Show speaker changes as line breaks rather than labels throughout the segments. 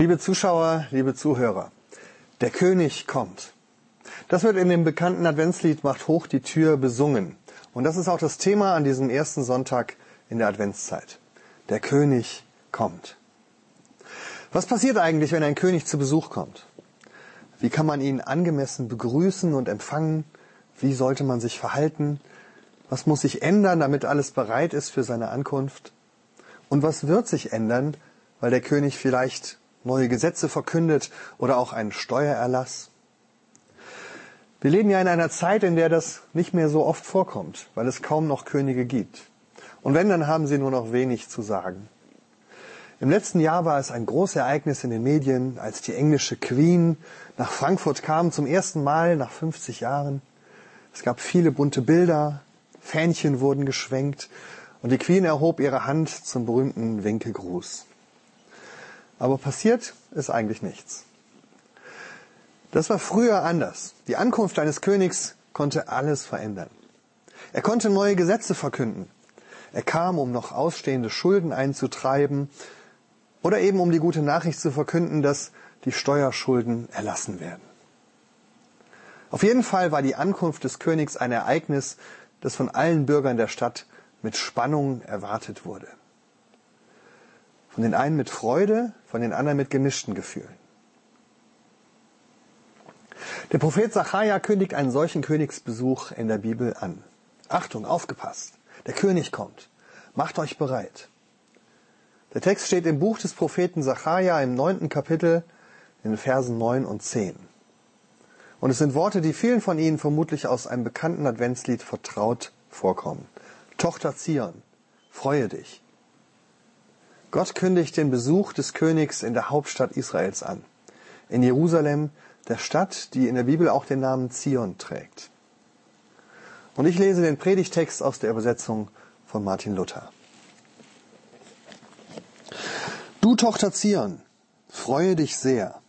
Liebe Zuschauer, liebe Zuhörer, der König kommt. Das wird in dem bekannten Adventslied Macht hoch die Tür besungen. Und das ist auch das Thema an diesem ersten Sonntag in der Adventszeit. Der König kommt. Was passiert eigentlich, wenn ein König zu Besuch kommt? Wie kann man ihn angemessen begrüßen und empfangen? Wie sollte man sich verhalten? Was muss sich ändern, damit alles bereit ist für seine Ankunft? Und was wird sich ändern, weil der König vielleicht neue Gesetze verkündet oder auch einen Steuererlass? Wir leben ja in einer Zeit, in der das nicht mehr so oft vorkommt, weil es kaum noch Könige gibt. Und wenn, dann haben sie nur noch wenig zu sagen. Im letzten Jahr war es ein großes Ereignis in den Medien, als die englische Queen nach Frankfurt kam, zum ersten Mal nach 50 Jahren. Es gab viele bunte Bilder, Fähnchen wurden geschwenkt und die Queen erhob ihre Hand zum berühmten Winkelgruß. Aber passiert ist eigentlich nichts. Das war früher anders. Die Ankunft eines Königs konnte alles verändern. Er konnte neue Gesetze verkünden. Er kam, um noch ausstehende Schulden einzutreiben oder eben um die gute Nachricht zu verkünden, dass die Steuerschulden erlassen werden. Auf jeden Fall war die Ankunft des Königs ein Ereignis, das von allen Bürgern der Stadt mit Spannung erwartet wurde. Von den einen mit Freude, von den anderen mit gemischten Gefühlen. Der Prophet Zachariah kündigt einen solchen Königsbesuch in der Bibel an. Achtung, aufgepasst. Der König kommt. Macht euch bereit. Der Text steht im Buch des Propheten Zachariah im neunten Kapitel in den Versen neun und zehn. Und es sind Worte, die vielen von Ihnen vermutlich aus einem bekannten Adventslied vertraut vorkommen. Tochter Zion, freue dich. Gott kündigt den Besuch des Königs in der Hauptstadt Israels an. In Jerusalem, der Stadt, die in der Bibel auch den Namen Zion trägt. Und ich lese den Predigtext aus der Übersetzung von Martin Luther. Du Tochter Zion, freue dich sehr.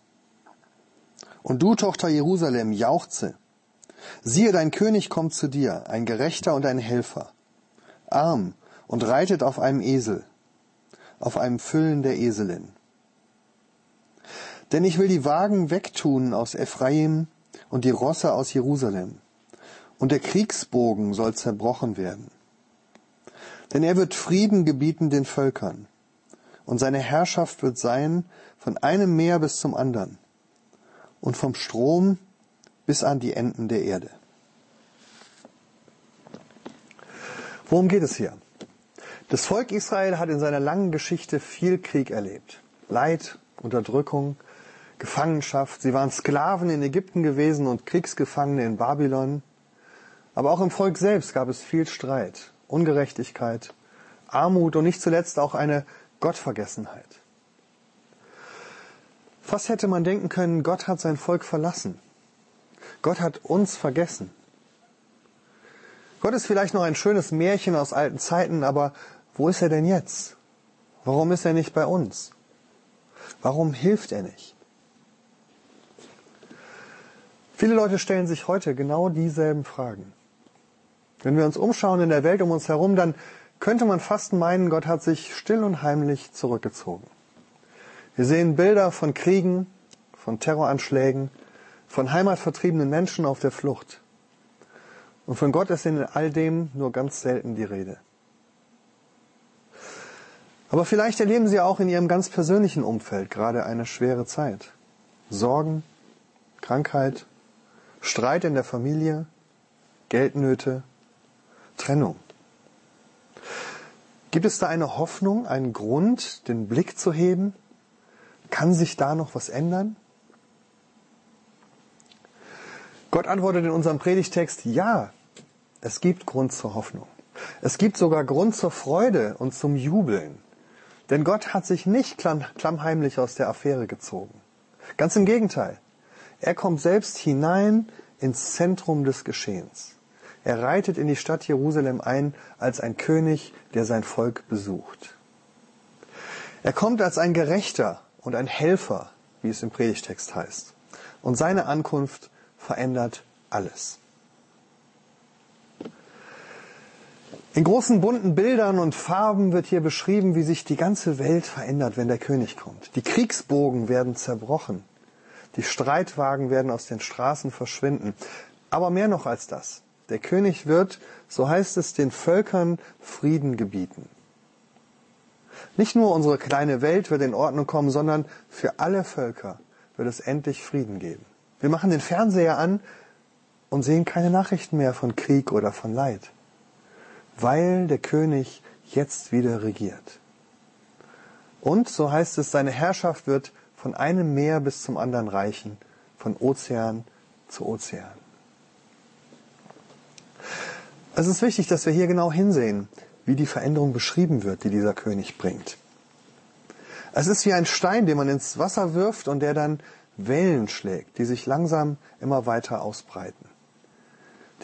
Und du Tochter Jerusalem, jauchze. Siehe, dein König kommt zu dir, ein Gerechter und ein Helfer, arm und reitet auf einem Esel, auf einem Füllen der Eselin. Denn ich will die Wagen wegtun aus Ephraim und die Rosse aus Jerusalem, und der Kriegsbogen soll zerbrochen werden. Denn er wird Frieden gebieten den Völkern und seine Herrschaft wird sein von einem Meer bis zum anderen und vom Strom bis an die Enden der Erde. Worum geht es hier? Das Volk Israel hat in seiner langen Geschichte viel Krieg erlebt. Leid, Unterdrückung, Gefangenschaft. Sie waren Sklaven in Ägypten gewesen und Kriegsgefangene in Babylon. Aber auch im Volk selbst gab es viel Streit, Ungerechtigkeit, Armut und nicht zuletzt auch eine Gottvergessenheit. Fast hätte man denken können, Gott hat sein Volk verlassen. Gott hat uns vergessen. Gott ist vielleicht noch ein schönes Märchen aus alten Zeiten, aber wo ist er denn jetzt? Warum ist er nicht bei uns? Warum hilft er nicht? Viele Leute stellen sich heute genau dieselben Fragen. Wenn wir uns umschauen in der Welt um uns herum, dann könnte man fast meinen, Gott hat sich still und heimlich zurückgezogen. Wir sehen Bilder von Kriegen, von Terroranschlägen, von heimatvertriebenen Menschen auf der Flucht. Und von Gott ist in all dem nur ganz selten die Rede. Aber vielleicht erleben Sie auch in Ihrem ganz persönlichen Umfeld gerade eine schwere Zeit. Sorgen, Krankheit, Streit in der Familie, Geldnöte, Trennung. Gibt es da eine Hoffnung, einen Grund, den Blick zu heben? Kann sich da noch was ändern? Gott antwortet in unserem Predigtext, ja, es gibt Grund zur Hoffnung. Es gibt sogar Grund zur Freude und zum Jubeln. Denn Gott hat sich nicht klammheimlich aus der Affäre gezogen. Ganz im Gegenteil. Er kommt selbst hinein ins Zentrum des Geschehens. Er reitet in die Stadt Jerusalem ein als ein König, der sein Volk besucht. Er kommt als ein Gerechter und ein Helfer, wie es im Predigtext heißt. Und seine Ankunft verändert alles. In großen bunten Bildern und Farben wird hier beschrieben, wie sich die ganze Welt verändert, wenn der König kommt. Die Kriegsbogen werden zerbrochen. Die Streitwagen werden aus den Straßen verschwinden. Aber mehr noch als das. Der König wird, so heißt es, den Völkern Frieden gebieten. Nicht nur unsere kleine Welt wird in Ordnung kommen, sondern für alle Völker wird es endlich Frieden geben. Wir machen den Fernseher an und sehen keine Nachrichten mehr von Krieg oder von Leid, weil der König jetzt wieder regiert. Und, so heißt es, seine Herrschaft wird von einem Meer bis zum anderen reichen, von Ozean zu Ozean. Es ist wichtig, dass wir hier genau hinsehen, wie die Veränderung beschrieben wird, die dieser König bringt. Es ist wie ein Stein, den man ins Wasser wirft und der dann Wellen schlägt, die sich langsam immer weiter ausbreiten.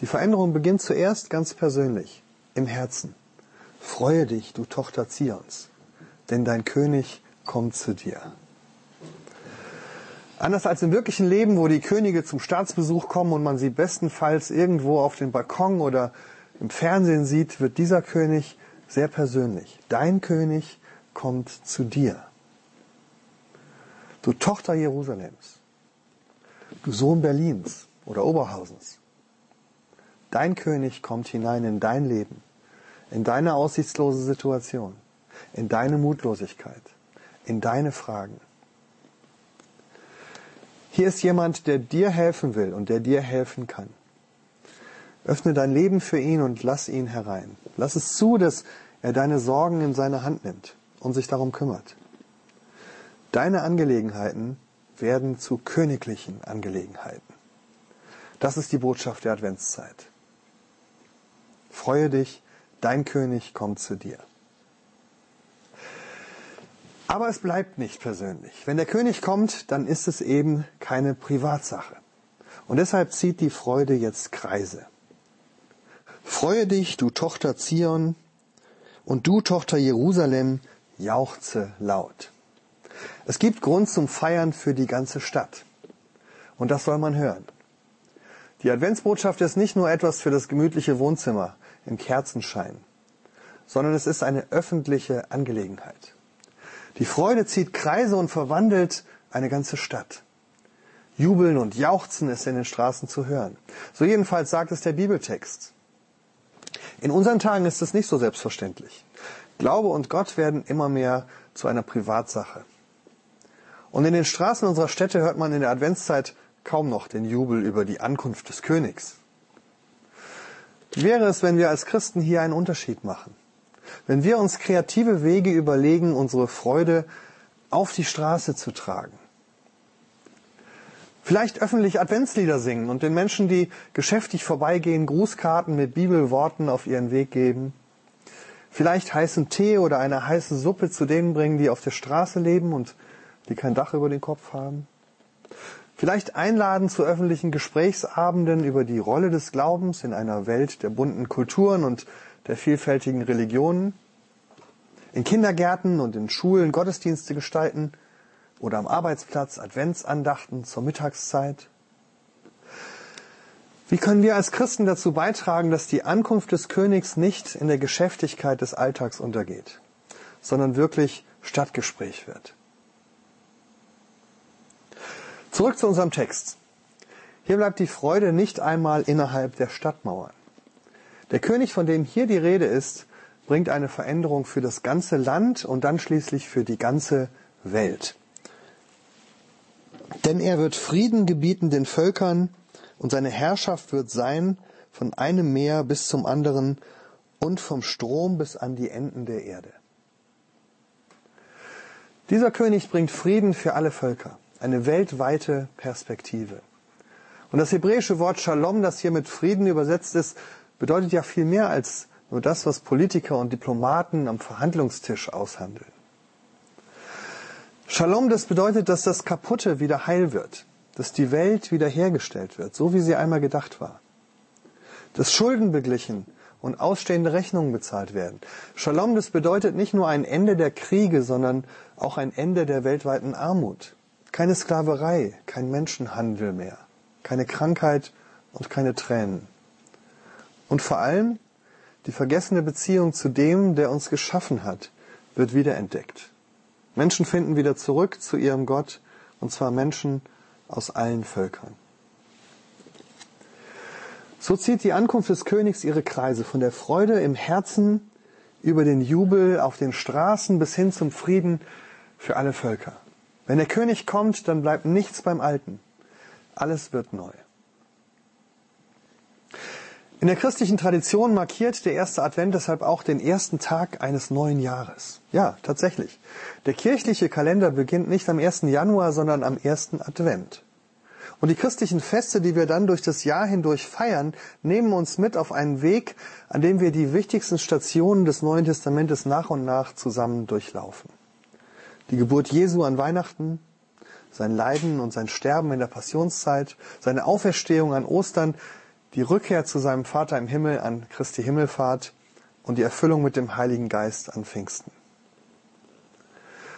Die Veränderung beginnt zuerst ganz persönlich, im Herzen. Freue dich, du Tochter Zions, denn dein König kommt zu dir. Anders als im wirklichen Leben, wo die Könige zum Staatsbesuch kommen und man sie bestenfalls irgendwo auf dem Balkon oder im Fernsehen sieht, wird dieser König sehr persönlich. Dein König kommt zu dir. Du Tochter Jerusalems, du Sohn Berlins oder Oberhausens. Dein König kommt hinein in dein Leben, in deine aussichtslose Situation, in deine Mutlosigkeit, in deine Fragen. Hier ist jemand, der dir helfen will und der dir helfen kann. Öffne dein Leben für ihn und lass ihn herein. Lass es zu, dass er deine Sorgen in seine Hand nimmt und sich darum kümmert. Deine Angelegenheiten werden zu königlichen Angelegenheiten. Das ist die Botschaft der Adventszeit. Freue dich, dein König kommt zu dir. Aber es bleibt nicht persönlich. Wenn der König kommt, dann ist es eben keine Privatsache. Und deshalb zieht die Freude jetzt Kreise. Freue dich, du Tochter Zion, und du Tochter Jerusalem, jauchze laut. Es gibt Grund zum Feiern für die ganze Stadt. Und das soll man hören. Die Adventsbotschaft ist nicht nur etwas für das gemütliche Wohnzimmer im Kerzenschein, sondern es ist eine öffentliche Angelegenheit. Die Freude zieht Kreise und verwandelt eine ganze Stadt. Jubeln und Jauchzen ist in den Straßen zu hören. So jedenfalls sagt es der Bibeltext. In unseren Tagen ist es nicht so selbstverständlich. Glaube und Gott werden immer mehr zu einer Privatsache. Und in den Straßen unserer Städte hört man in der Adventszeit kaum noch den Jubel über die Ankunft des Königs. Wäre es, wenn wir als Christen hier einen Unterschied machen? Wenn wir uns kreative Wege überlegen, unsere Freude auf die Straße zu tragen? Vielleicht öffentlich Adventslieder singen und den Menschen, die geschäftig vorbeigehen, Grußkarten mit Bibelworten auf ihren Weg geben. Vielleicht heißen Tee oder eine heiße Suppe zu denen bringen, die auf der Straße leben und die kein Dach über den Kopf haben. Vielleicht einladen zu öffentlichen Gesprächsabenden über die Rolle des Glaubens in einer Welt der bunten Kulturen und der vielfältigen Religionen. In Kindergärten und in Schulen Gottesdienste gestalten – oder am Arbeitsplatz Adventsandachten zur Mittagszeit? Wie können wir als Christen dazu beitragen, dass die Ankunft des Königs nicht in der Geschäftigkeit des Alltags untergeht, sondern wirklich Stadtgespräch wird? Zurück zu unserem Text. Hier bleibt die Freude nicht einmal innerhalb der Stadtmauern. Der König, von dem hier die Rede ist, bringt eine Veränderung für das ganze Land und dann schließlich für die ganze Welt. Denn er wird Frieden gebieten den Völkern und seine Herrschaft wird sein von einem Meer bis zum anderen und vom Strom bis an die Enden der Erde. Dieser König bringt Frieden für alle Völker, eine weltweite Perspektive. Und das hebräische Wort Shalom, das hier mit Frieden übersetzt ist, bedeutet ja viel mehr als nur das, was Politiker und Diplomaten am Verhandlungstisch aushandeln. Shalom, das bedeutet, dass das Kaputte wieder heil wird, dass die Welt wiederhergestellt wird, so wie sie einmal gedacht war. Dass Schulden beglichen und ausstehende Rechnungen bezahlt werden. Shalom, das bedeutet nicht nur ein Ende der Kriege, sondern auch ein Ende der weltweiten Armut. Keine Sklaverei, kein Menschenhandel mehr, keine Krankheit und keine Tränen. Und vor allem die vergessene Beziehung zu dem, der uns geschaffen hat, wird wiederentdeckt. Menschen finden wieder zurück zu ihrem Gott, und zwar Menschen aus allen Völkern. So zieht die Ankunft des Königs ihre Kreise von der Freude im Herzen über den Jubel auf den Straßen bis hin zum Frieden für alle Völker. Wenn der König kommt, dann bleibt nichts beim Alten. Alles wird neu. In der christlichen Tradition markiert der erste Advent deshalb auch den ersten Tag eines neuen Jahres. Ja, tatsächlich. Der kirchliche Kalender beginnt nicht am 1. Januar, sondern am ersten Advent. Und die christlichen Feste, die wir dann durch das Jahr hindurch feiern, nehmen uns mit auf einen Weg, an dem wir die wichtigsten Stationen des Neuen Testamentes nach und nach zusammen durchlaufen. Die Geburt Jesu an Weihnachten, sein Leiden und sein Sterben in der Passionszeit, seine Auferstehung an Ostern, die Rückkehr zu seinem Vater im Himmel an Christi Himmelfahrt und die Erfüllung mit dem Heiligen Geist an Pfingsten.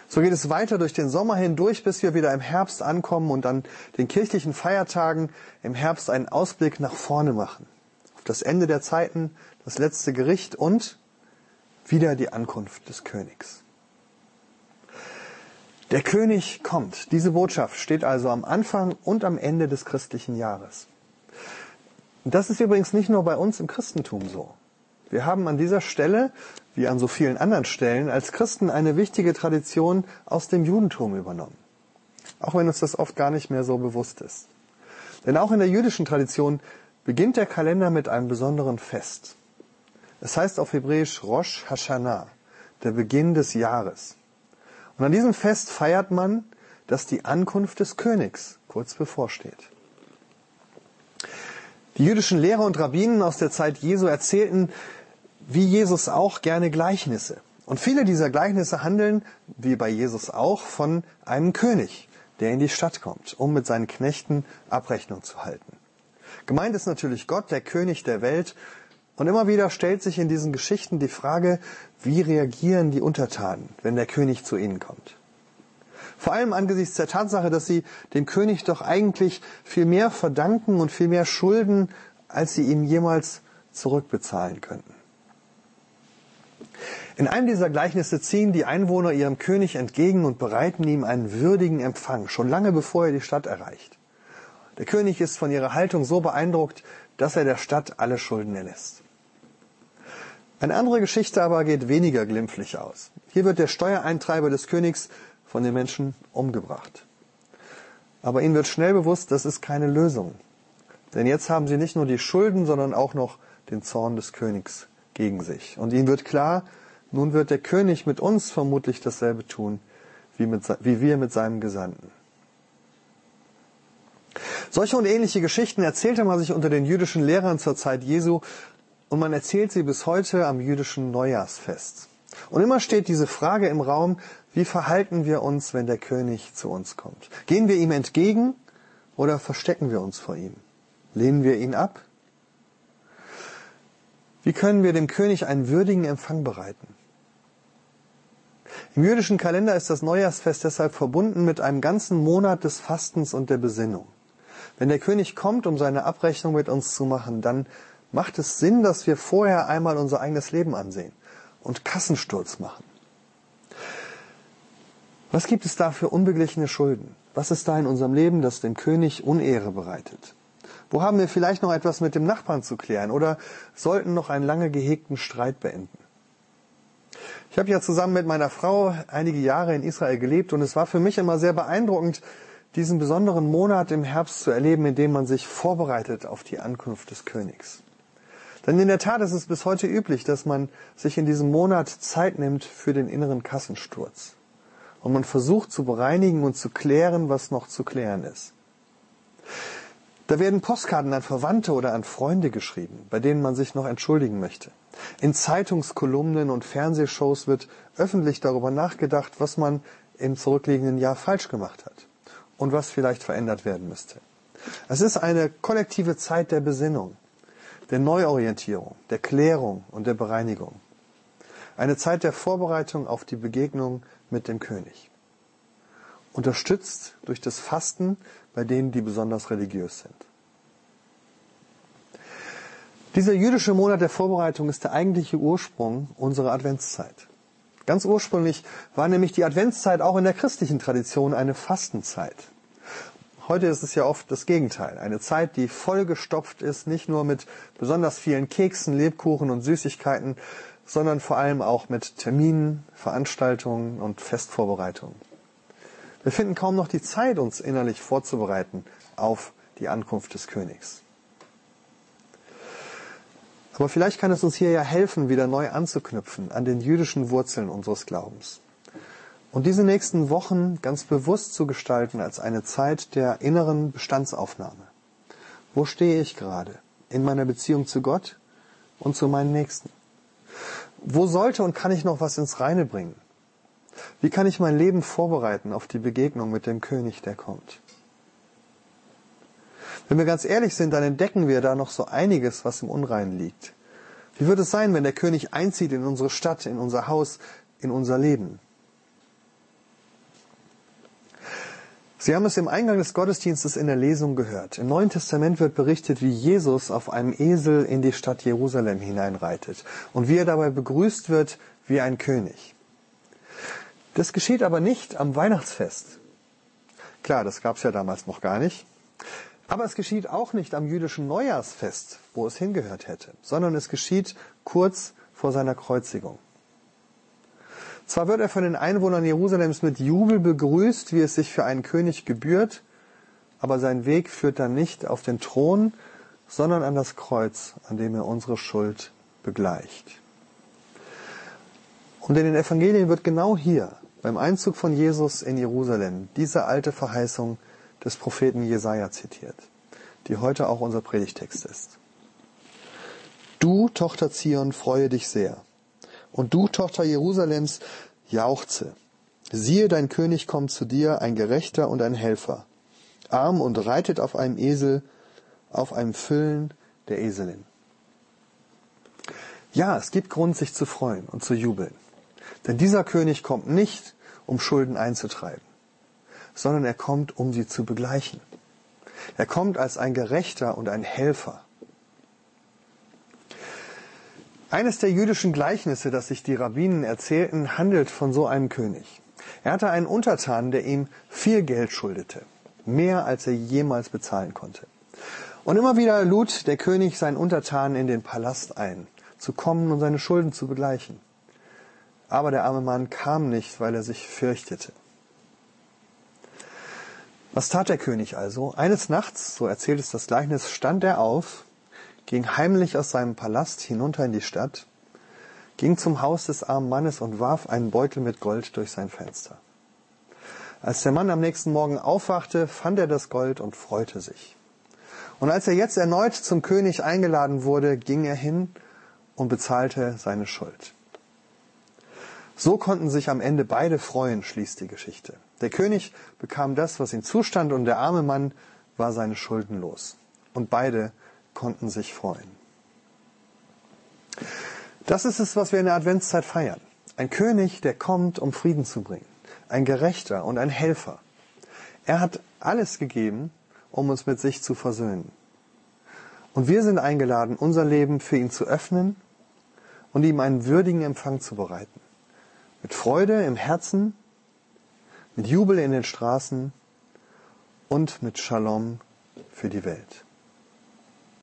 So geht es weiter durch den Sommer hindurch, bis wir wieder im Herbst ankommen und an den kirchlichen Feiertagen im Herbst einen Ausblick nach vorne machen. Auf das Ende der Zeiten, das letzte Gericht und wieder die Ankunft des Königs. Der König kommt. Diese Botschaft steht also am Anfang und am Ende des christlichen Jahres. Das ist übrigens nicht nur bei uns im Christentum so. Wir haben an dieser Stelle, wie an so vielen anderen Stellen, als Christen eine wichtige Tradition aus dem Judentum übernommen. Auch wenn uns das oft gar nicht mehr so bewusst ist. Denn auch in der jüdischen Tradition beginnt der Kalender mit einem besonderen Fest. Es heißt auf Hebräisch Rosh Hashanah, der Beginn des Jahres. Und an diesem Fest feiert man, dass die Ankunft des Königs kurz bevorsteht. Die jüdischen Lehrer und Rabbinen aus der Zeit Jesu erzählten, wie Jesus auch, gerne Gleichnisse. Und viele dieser Gleichnisse handeln, wie bei Jesus auch, von einem König, der in die Stadt kommt, um mit seinen Knechten Abrechnung zu halten. Gemeint ist natürlich Gott, der König der Welt. Und immer wieder stellt sich in diesen Geschichten die Frage, wie reagieren die Untertanen, wenn der König zu ihnen kommt? Vor allem angesichts der Tatsache, dass sie dem König doch eigentlich viel mehr verdanken und viel mehr schulden, als sie ihm jemals zurückbezahlen könnten. In einem dieser Gleichnisse ziehen die Einwohner ihrem König entgegen und bereiten ihm einen würdigen Empfang, schon lange bevor er die Stadt erreicht. Der König ist von ihrer Haltung so beeindruckt, dass er der Stadt alle Schulden erlässt. Eine andere Geschichte aber geht weniger glimpflich aus. Hier wird der Steuereintreiber des Königs von den Menschen umgebracht. Aber ihnen wird schnell bewusst, das ist keine Lösung. Denn jetzt haben sie nicht nur die Schulden, sondern auch noch den Zorn des Königs gegen sich. Und ihnen wird klar, nun wird der König mit uns vermutlich dasselbe tun, wie, mit, wie wir mit seinem Gesandten. Solche und ähnliche Geschichten erzählte man sich unter den jüdischen Lehrern zur Zeit Jesu und man erzählt sie bis heute am jüdischen Neujahrsfest. Und immer steht diese Frage im Raum, wie verhalten wir uns, wenn der König zu uns kommt? Gehen wir ihm entgegen oder verstecken wir uns vor ihm? Lehnen wir ihn ab? Wie können wir dem König einen würdigen Empfang bereiten? Im jüdischen Kalender ist das Neujahrsfest deshalb verbunden mit einem ganzen Monat des Fastens und der Besinnung. Wenn der König kommt, um seine Abrechnung mit uns zu machen, dann macht es Sinn, dass wir vorher einmal unser eigenes Leben ansehen und Kassensturz machen. Was gibt es da für unbeglichene Schulden? Was ist da in unserem Leben, das dem König Unehre bereitet? Wo haben wir vielleicht noch etwas mit dem Nachbarn zu klären oder sollten noch einen lange gehegten Streit beenden? Ich habe ja zusammen mit meiner Frau einige Jahre in Israel gelebt und es war für mich immer sehr beeindruckend, diesen besonderen Monat im Herbst zu erleben, in dem man sich vorbereitet auf die Ankunft des Königs. Denn in der Tat ist es bis heute üblich, dass man sich in diesem Monat Zeit nimmt für den inneren Kassensturz und man versucht zu bereinigen und zu klären, was noch zu klären ist. Da werden Postkarten an Verwandte oder an Freunde geschrieben, bei denen man sich noch entschuldigen möchte. In Zeitungskolumnen und Fernsehshows wird öffentlich darüber nachgedacht, was man im zurückliegenden Jahr falsch gemacht hat und was vielleicht verändert werden müsste. Es ist eine kollektive Zeit der Besinnung, der Neuorientierung, der Klärung und der Bereinigung. Eine Zeit der Vorbereitung auf die Begegnung mit dem König. Unterstützt durch das Fasten bei denen, die besonders religiös sind. Dieser jüdische Monat der Vorbereitung ist der eigentliche Ursprung unserer Adventszeit. Ganz ursprünglich war nämlich die Adventszeit auch in der christlichen Tradition eine Fastenzeit. Heute ist es ja oft das Gegenteil. Eine Zeit, die vollgestopft ist, nicht nur mit besonders vielen Keksen, Lebkuchen und Süßigkeiten, sondern vor allem auch mit Terminen, Veranstaltungen und Festvorbereitungen. Wir finden kaum noch die Zeit, uns innerlich vorzubereiten auf die Ankunft des Königs. Aber vielleicht kann es uns hier ja helfen, wieder neu anzuknüpfen an den jüdischen Wurzeln unseres Glaubens. Und diese nächsten Wochen ganz bewusst zu gestalten als eine Zeit der inneren Bestandsaufnahme. Wo stehe ich gerade in meiner Beziehung zu Gott und zu meinen Nächsten? Wo sollte und kann ich noch was ins Reine bringen? Wie kann ich mein Leben vorbereiten auf die Begegnung mit dem König, der kommt? Wenn wir ganz ehrlich sind, dann entdecken wir da noch so einiges, was im Unreinen liegt. Wie wird es sein, wenn der König einzieht in unsere Stadt, in unser Haus, in unser Leben? Sie haben es im Eingang des Gottesdienstes in der Lesung gehört. Im Neuen Testament wird berichtet, wie Jesus auf einem Esel in die Stadt Jerusalem hineinreitet und wie er dabei begrüßt wird wie ein König. Das geschieht aber nicht am Weihnachtsfest. Klar, das gab es ja damals noch gar nicht. Aber es geschieht auch nicht am jüdischen Neujahrsfest, wo es hingehört hätte, sondern es geschieht kurz vor seiner Kreuzigung. Zwar wird er von den Einwohnern Jerusalems mit Jubel begrüßt, wie es sich für einen König gebührt, aber sein Weg führt dann nicht auf den Thron, sondern an das Kreuz, an dem er unsere Schuld begleicht. Und in den Evangelien wird genau hier, beim Einzug von Jesus in Jerusalem, diese alte Verheißung des Propheten Jesaja zitiert, die heute auch unser Predigtext ist. Du, Tochter Zion, freue dich sehr. Und du, Tochter Jerusalems, jauchze. Siehe, dein König kommt zu dir, ein Gerechter und ein Helfer, arm und reitet auf einem Esel, auf einem Füllen der Eselin. Ja, es gibt Grund, sich zu freuen und zu jubeln. Denn dieser König kommt nicht, um Schulden einzutreiben sondern er kommt, um sie zu begleichen. Er kommt als ein Gerechter und ein Helfer. Eines der jüdischen Gleichnisse, das sich die Rabbinen erzählten, handelt von so einem König. Er hatte einen Untertan, der ihm viel Geld schuldete, mehr als er jemals bezahlen konnte. Und immer wieder lud der König seinen Untertan in den Palast ein, zu kommen und seine Schulden zu begleichen. Aber der arme Mann kam nicht, weil er sich fürchtete. Was tat der König also? Eines Nachts, so erzählt es das Gleichnis, stand er auf, ging heimlich aus seinem Palast hinunter in die Stadt, ging zum Haus des armen Mannes und warf einen Beutel mit Gold durch sein Fenster. Als der Mann am nächsten Morgen aufwachte, fand er das Gold und freute sich. Und als er jetzt erneut zum König eingeladen wurde, ging er hin und bezahlte seine Schuld. So konnten sich am Ende beide freuen, schließt die Geschichte. Der König bekam das, was ihm zustand, und der arme Mann war seine Schulden los. Und beide konnten sich freuen. Das ist es, was wir in der Adventszeit feiern. Ein König, der kommt, um Frieden zu bringen. Ein Gerechter und ein Helfer. Er hat alles gegeben, um uns mit sich zu versöhnen. Und wir sind eingeladen, unser Leben für ihn zu öffnen und ihm einen würdigen Empfang zu bereiten. Mit Freude im Herzen, mit Jubel in den Straßen und mit Shalom für die Welt.